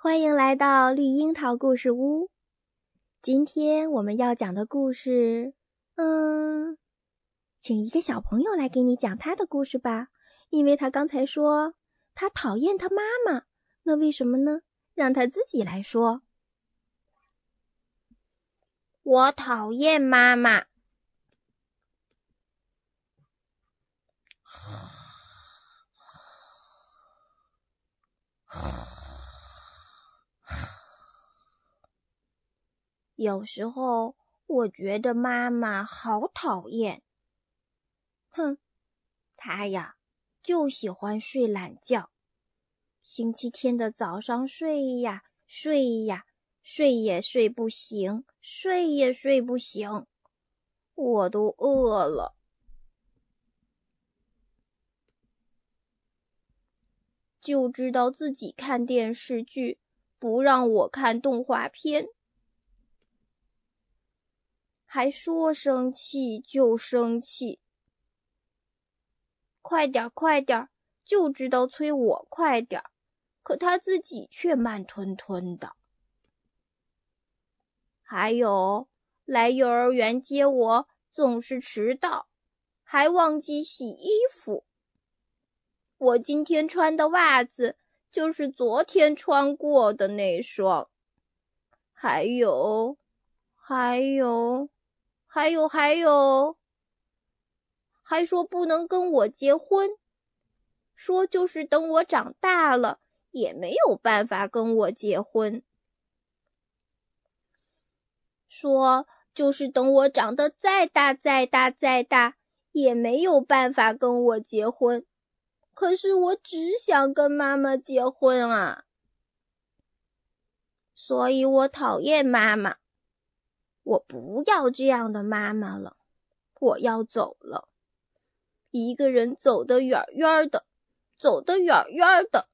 欢迎来到绿樱桃故事屋。今天我们要讲的故事，嗯，请一个小朋友来给你讲他的故事吧，因为他刚才说他讨厌他妈妈，那为什么呢？让他自己来说。我讨厌妈妈。有时候我觉得妈妈好讨厌，哼，她呀就喜欢睡懒觉，星期天的早上睡呀睡呀睡也睡不醒，睡也睡不醒，我都饿了，就知道自己看电视剧，不让我看动画片。还说生气就生气，快点快点，就知道催我快点，可他自己却慢吞吞的。还有来幼儿园接我总是迟到，还忘记洗衣服。我今天穿的袜子就是昨天穿过的那双。还有，还有。还有还有，还说不能跟我结婚，说就是等我长大了也没有办法跟我结婚，说就是等我长得再大再大再大也没有办法跟我结婚，可是我只想跟妈妈结婚啊，所以我讨厌妈妈。我不要这样的妈妈了，我要走了，一个人走得远远的，走得远远的，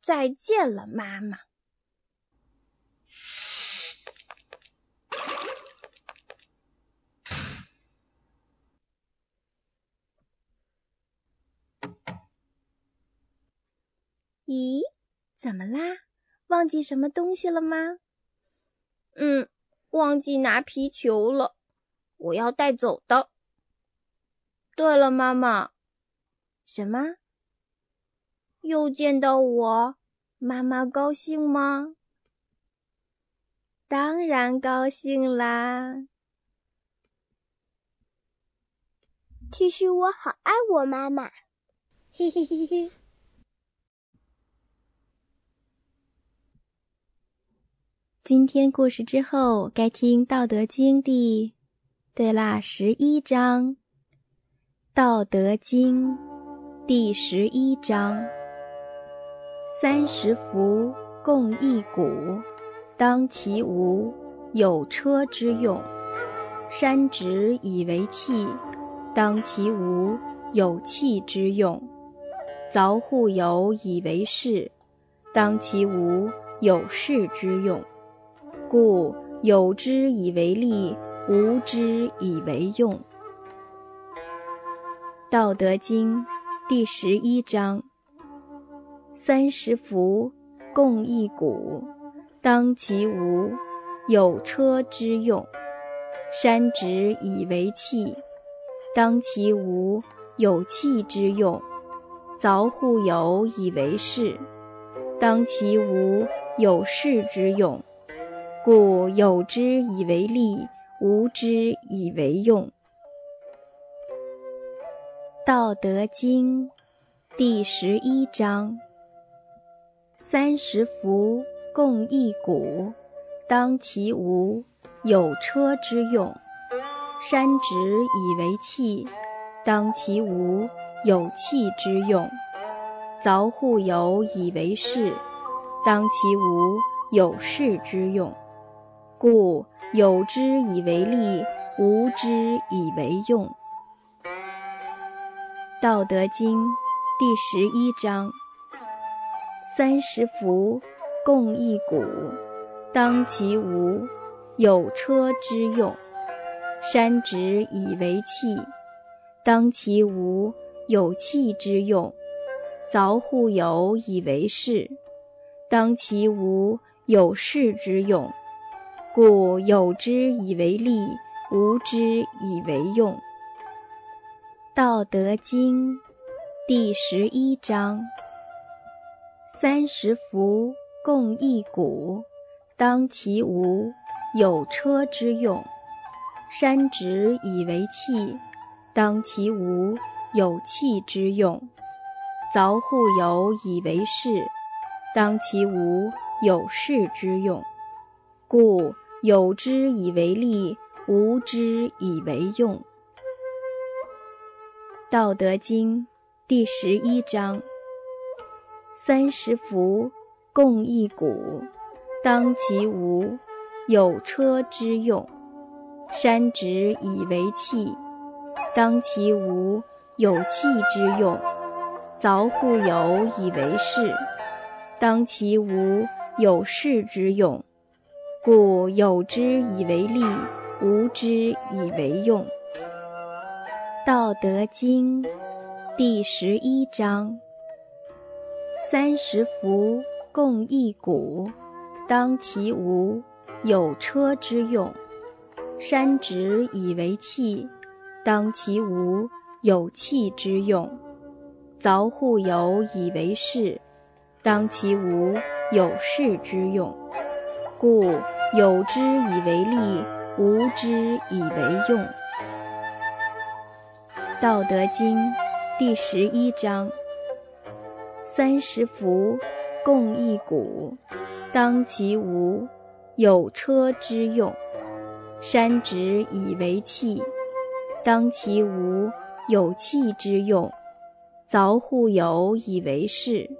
再见了，妈妈。咦，怎么啦？忘记什么东西了吗？嗯。忘记拿皮球了，我要带走的。对了，妈妈，什么？又见到我，妈妈高兴吗？当然高兴啦。其实我好爱我妈妈，嘿嘿嘿嘿。今天故事之后，该听《道德经》第……对啦，十一章，《道德经》第十一章：三十辐，共一毂，当其无，有车之用；山直以为器，当其无，有器之用；凿户有以为室，当其无，有室之用。故有之以为利，无之以为用。道德经第十一章：三十辐，共一毂，当其无，有车之用；山直以为器，当其无，有器之用；凿户有以为室，当其无，有室之用。故有之以为利，无之以为用。道德经第十一章：三十辐，共一毂，当其无，有车之用；山直以为器，当其无，有器之用；凿户有以为室，当其无，有室之用。故有之以为利，无之以为用。道德经第十一章：三十辐，共一毂，当其无，有车之用；山直以为器，当其无，有器之用；凿户牖以为室，当其无有室之用，故有之以为利，无之以为用。《道德经》第十一章：三十辐，共一毂，当其无有车之用；山直以为器，当其无有器之用。凿户有以为室，当其无有室之用。故有之以为利，无之以为用。《道德经》第十一章：三十辐，共一毂，当其无有车之用；山直以为器，当其无有器之用。凿户有以为室，当其无有室之用。故有之以为利，无之以为用。《道德经》第十一章：三十辐，共一毂，当其无有车之用；山直以为器，当其无有器之用。凿户牖以为室，当其无有室之用。故有之以为利，无之以为用。《道德经》第十一章：三十辐，共一毂，当其无有车之用；山直以为器，当其无有器之用。凿户牖以为室，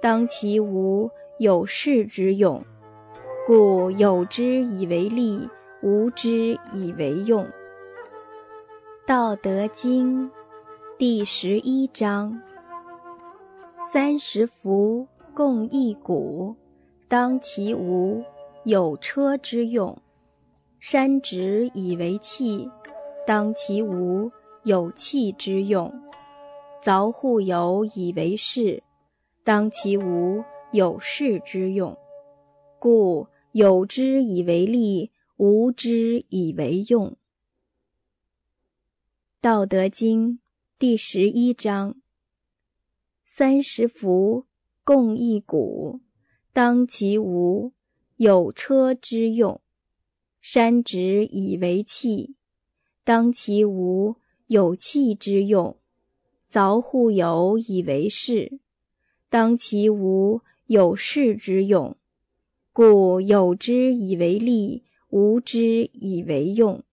当其无有室之用。故有之以为利，无之以为用。《道德经》第十一章：三十辐，共一毂，当其无有车之用；山直以为器，当其无有器之用。凿户牖以为室，当其无有室之用。故有之以为利，无之以为用。《道德经》第十一章：三十辐，共一毂，当其无有车之用；山直以为器，当其无有器之用。凿户有以为室，当其无有室之用。故有之以为利，无之以为用。